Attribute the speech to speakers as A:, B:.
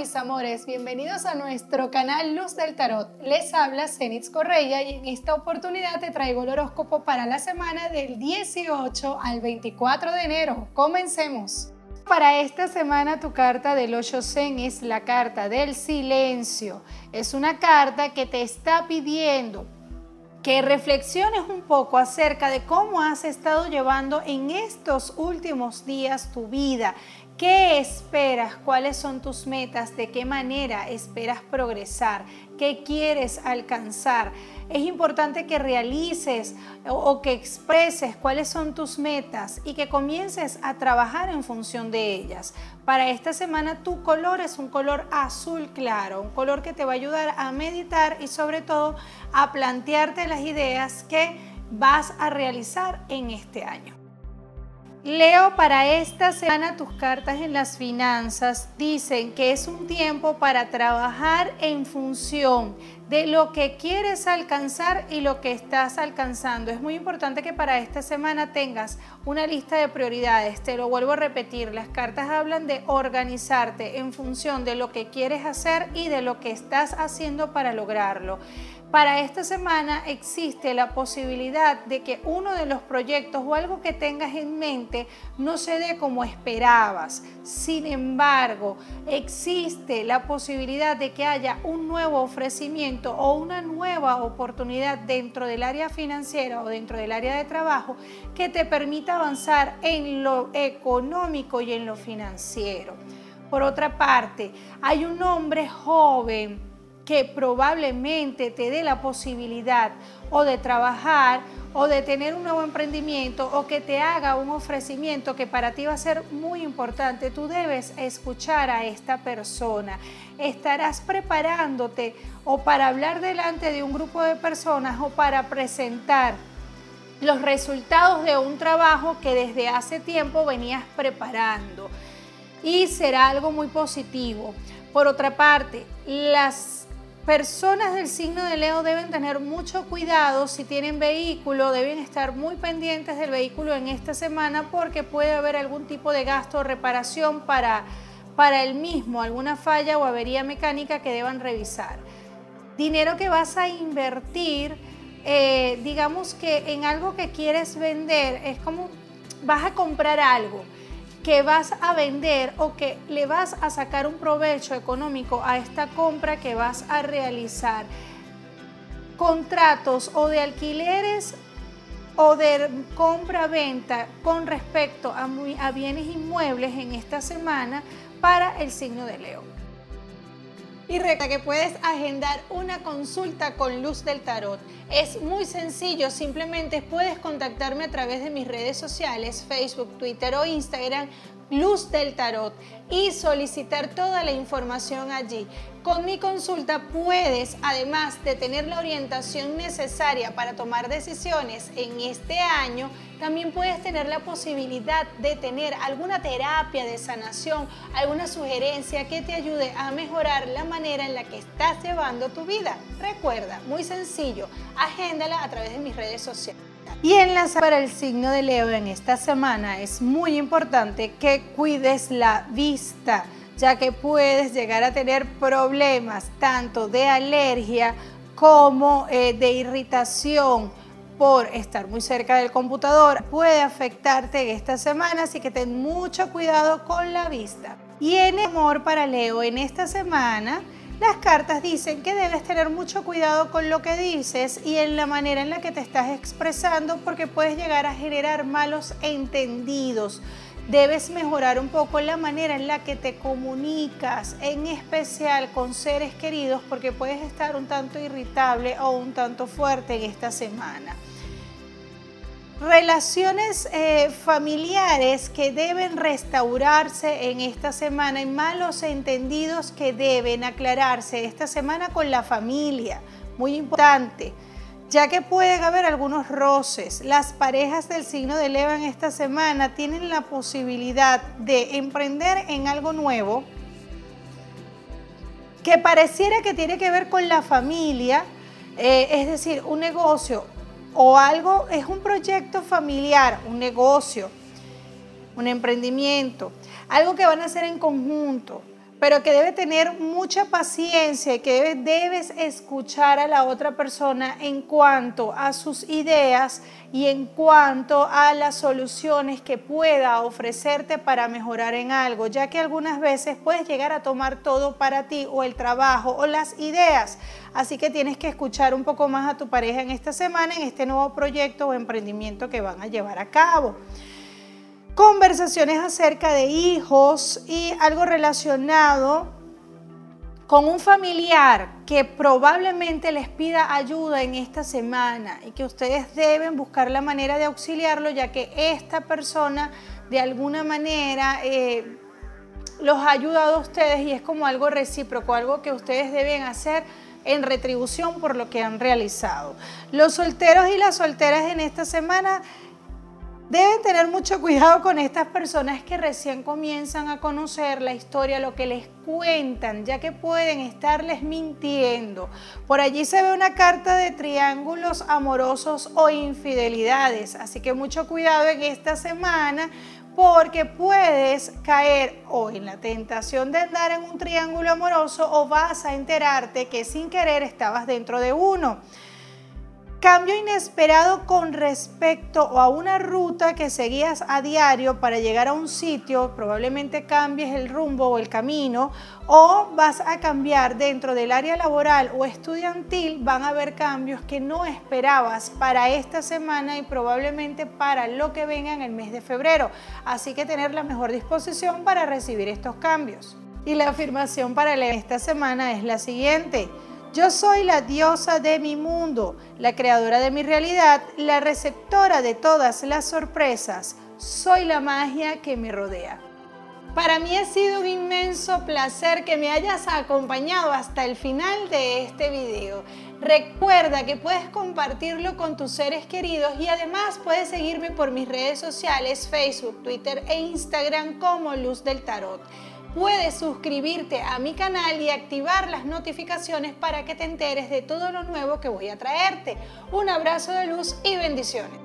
A: mis amores, bienvenidos a nuestro canal Luz del Tarot. Les habla Zenitz Correia y en esta oportunidad te traigo el horóscopo para la semana del 18 al 24 de enero. Comencemos. Para esta semana tu carta del 8 Zen es la carta del silencio. Es una carta que te está pidiendo que reflexiones un poco acerca de cómo has estado llevando en estos últimos días tu vida, ¿Qué esperas? ¿Cuáles son tus metas? ¿De qué manera esperas progresar? ¿Qué quieres alcanzar? Es importante que realices o que expreses cuáles son tus metas y que comiences a trabajar en función de ellas. Para esta semana tu color es un color azul claro, un color que te va a ayudar a meditar y sobre todo a plantearte las ideas que vas a realizar en este año. Leo, para esta semana tus cartas en las finanzas dicen que es un tiempo para trabajar en función de lo que quieres alcanzar y lo que estás alcanzando. Es muy importante que para esta semana tengas una lista de prioridades. Te lo vuelvo a repetir, las cartas hablan de organizarte en función de lo que quieres hacer y de lo que estás haciendo para lograrlo. Para esta semana existe la posibilidad de que uno de los proyectos o algo que tengas en mente no se dé como esperabas. Sin embargo, existe la posibilidad de que haya un nuevo ofrecimiento o una nueva oportunidad dentro del área financiera o dentro del área de trabajo que te permita avanzar en lo económico y en lo financiero. Por otra parte, hay un hombre joven que probablemente te dé la posibilidad o de trabajar o de tener un nuevo emprendimiento o que te haga un ofrecimiento que para ti va a ser muy importante, tú debes escuchar a esta persona. Estarás preparándote o para hablar delante de un grupo de personas o para presentar los resultados de un trabajo que desde hace tiempo venías preparando. Y será algo muy positivo. Por otra parte, las personas del signo de Leo deben tener mucho cuidado si tienen vehículo, deben estar muy pendientes del vehículo en esta semana porque puede haber algún tipo de gasto o reparación para, para el mismo, alguna falla o avería mecánica que deban revisar. Dinero que vas a invertir, eh, digamos que en algo que quieres vender, es como vas a comprar algo que vas a vender o que le vas a sacar un provecho económico a esta compra que vas a realizar. Contratos o de alquileres o de compra-venta con respecto a, bienes inmuebles en esta semana para el signo de Leo. Y recuerda que puedes agendar una consulta con Luz del Tarot. Es muy sencillo, simplemente puedes contactarme a través de mis redes sociales, Facebook, Twitter o Instagram Luz del Tarot y solicitar toda la información allí. Con mi consulta puedes, además de tener la orientación necesaria para tomar decisiones en este año, también puedes tener la posibilidad de tener alguna terapia de sanación, alguna sugerencia que te ayude a mejorar la manera en la que estás llevando tu vida. Recuerda, muy sencillo, agéndala a través de mis redes sociales. Y enlaza para el signo de Leo en esta semana es muy importante que cuides la vista, ya que puedes llegar a tener problemas tanto de alergia como eh, de irritación por estar muy cerca del computador. Puede afectarte esta semana, así que ten mucho cuidado con la vista. Y en amor para Leo en esta semana, las cartas dicen que debes tener mucho cuidado con lo que dices y en la manera en la que te estás expresando porque puedes llegar a generar malos entendidos. Debes mejorar un poco la manera en la que te comunicas, en especial con seres queridos, porque puedes estar un tanto irritable o un tanto fuerte en esta semana relaciones eh, familiares que deben restaurarse en esta semana y malos entendidos que deben aclararse esta semana con la familia, muy importante, ya que pueden haber algunos roces. Las parejas del signo de Leo en esta semana tienen la posibilidad de emprender en algo nuevo que pareciera que tiene que ver con la familia, eh, es decir, un negocio o algo, es un proyecto familiar, un negocio, un emprendimiento, algo que van a hacer en conjunto, pero que debe tener mucha paciencia y que debes escuchar a la otra persona en cuanto a sus ideas y en cuanto a las soluciones que pueda ofrecerte para mejorar en algo, ya que algunas veces puedes llegar a tomar todo para ti o el trabajo o las ideas. Así que tienes que escuchar un poco más a tu pareja en esta semana, en este nuevo proyecto o emprendimiento que van a llevar a cabo conversaciones acerca de hijos y algo relacionado con un familiar que probablemente les pida ayuda en esta semana y que ustedes deben buscar la manera de auxiliarlo ya que esta persona de alguna manera eh, los ha ayudado a ustedes y es como algo recíproco, algo que ustedes deben hacer en retribución por lo que han realizado. Los solteros y las solteras en esta semana Deben tener mucho cuidado con estas personas que recién comienzan a conocer la historia, lo que les cuentan, ya que pueden estarles mintiendo. Por allí se ve una carta de triángulos amorosos o infidelidades, así que mucho cuidado en esta semana porque puedes caer o en la tentación de andar en un triángulo amoroso o vas a enterarte que sin querer estabas dentro de uno. Cambio inesperado con respecto a una ruta que seguías a diario para llegar a un sitio, probablemente cambies el rumbo o el camino o vas a cambiar dentro del área laboral o estudiantil, van a haber cambios que no esperabas para esta semana y probablemente para lo que venga en el mes de febrero. Así que tener la mejor disposición para recibir estos cambios. Y la afirmación para esta semana es la siguiente. Yo soy la diosa de mi mundo, la creadora de mi realidad, la receptora de todas las sorpresas. Soy la magia que me rodea. Para mí ha sido un inmenso placer que me hayas acompañado hasta el final de este video. Recuerda que puedes compartirlo con tus seres queridos y además puedes seguirme por mis redes sociales, Facebook, Twitter e Instagram como Luz del Tarot puedes suscribirte a mi canal y activar las notificaciones para que te enteres de todo lo nuevo que voy a traerte. Un abrazo de luz y bendiciones.